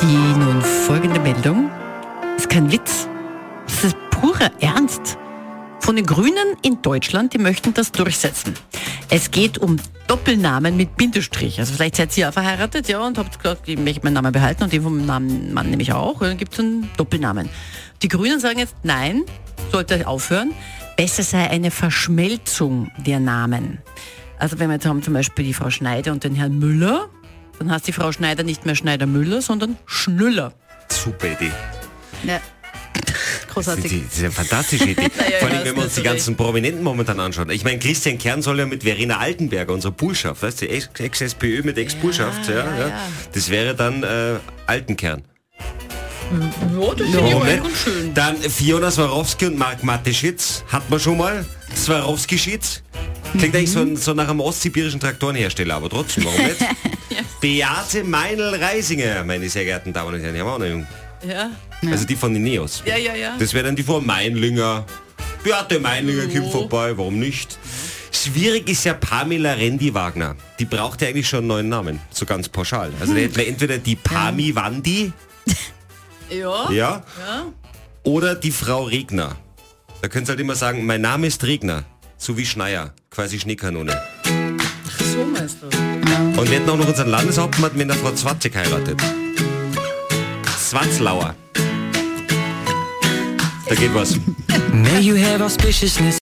Die nun folgende Meldung ist kein Witz. Das ist purer Ernst. Von den Grünen in Deutschland, die möchten das durchsetzen. Es geht um Doppelnamen mit Bindestrich. Also vielleicht seid ihr ja verheiratet, ja, und habt gesagt, ich möchte meinen Namen behalten und den vom Namen Mann nämlich auch. Und dann gibt es einen Doppelnamen. Die Grünen sagen jetzt, nein, sollte aufhören. Besser sei eine Verschmelzung der Namen. Also wenn wir jetzt haben zum Beispiel die Frau Schneider und den Herrn Müller, dann heißt die Frau Schneider nicht mehr Schneider-Müller, sondern Schnüller. Super Idee. Ja. Großartig. Das ist eine fantastische Idee. Naja, Vor allem, ja, wenn wir das uns die ist ganzen Prominenten momentan anschauen. Ich meine, Christian Kern soll ja mit Verena Altenberger, unserer Bullschaft, weißt du, Ex- Ex-SPÖ mit Ex-Bullschaft, ja, ja, ja, ja. Das wäre dann äh, Altenkern. Ja, das ich Warum nicht? schön. Dann Fiona Swarovski und Marc Mateschitz. Hat man schon mal. Swarovski-Schitz. Klingt eigentlich so, so nach einem ostsibirischen Traktorenhersteller, aber trotzdem, warum nicht? Beate Meinl-Reisinger, meine sehr geehrten Damen und Herren, die haben auch eine. Ja, Also die von den Neos. ja, ja. ja. Das wäre dann die Frau Meinlinger. Beate Meinlinger kommt vorbei, warum nicht? Schwierig ist ja Pamela Rendi-Wagner. Die braucht ja eigentlich schon einen neuen Namen, so ganz pauschal. Also da hätten wir entweder die Pami Wandi, Ja, ja, ja. oder die Frau Regner. Da könnt ihr halt immer sagen, mein Name ist Regner, so wie Schneier, quasi Schneekanone. So meinst du. Und wir hätten auch noch unseren Landeshauptmann, wenn der Frau Zwatzek heiratet. Zwatzlauer. Da geht was. May you have auspiciousness.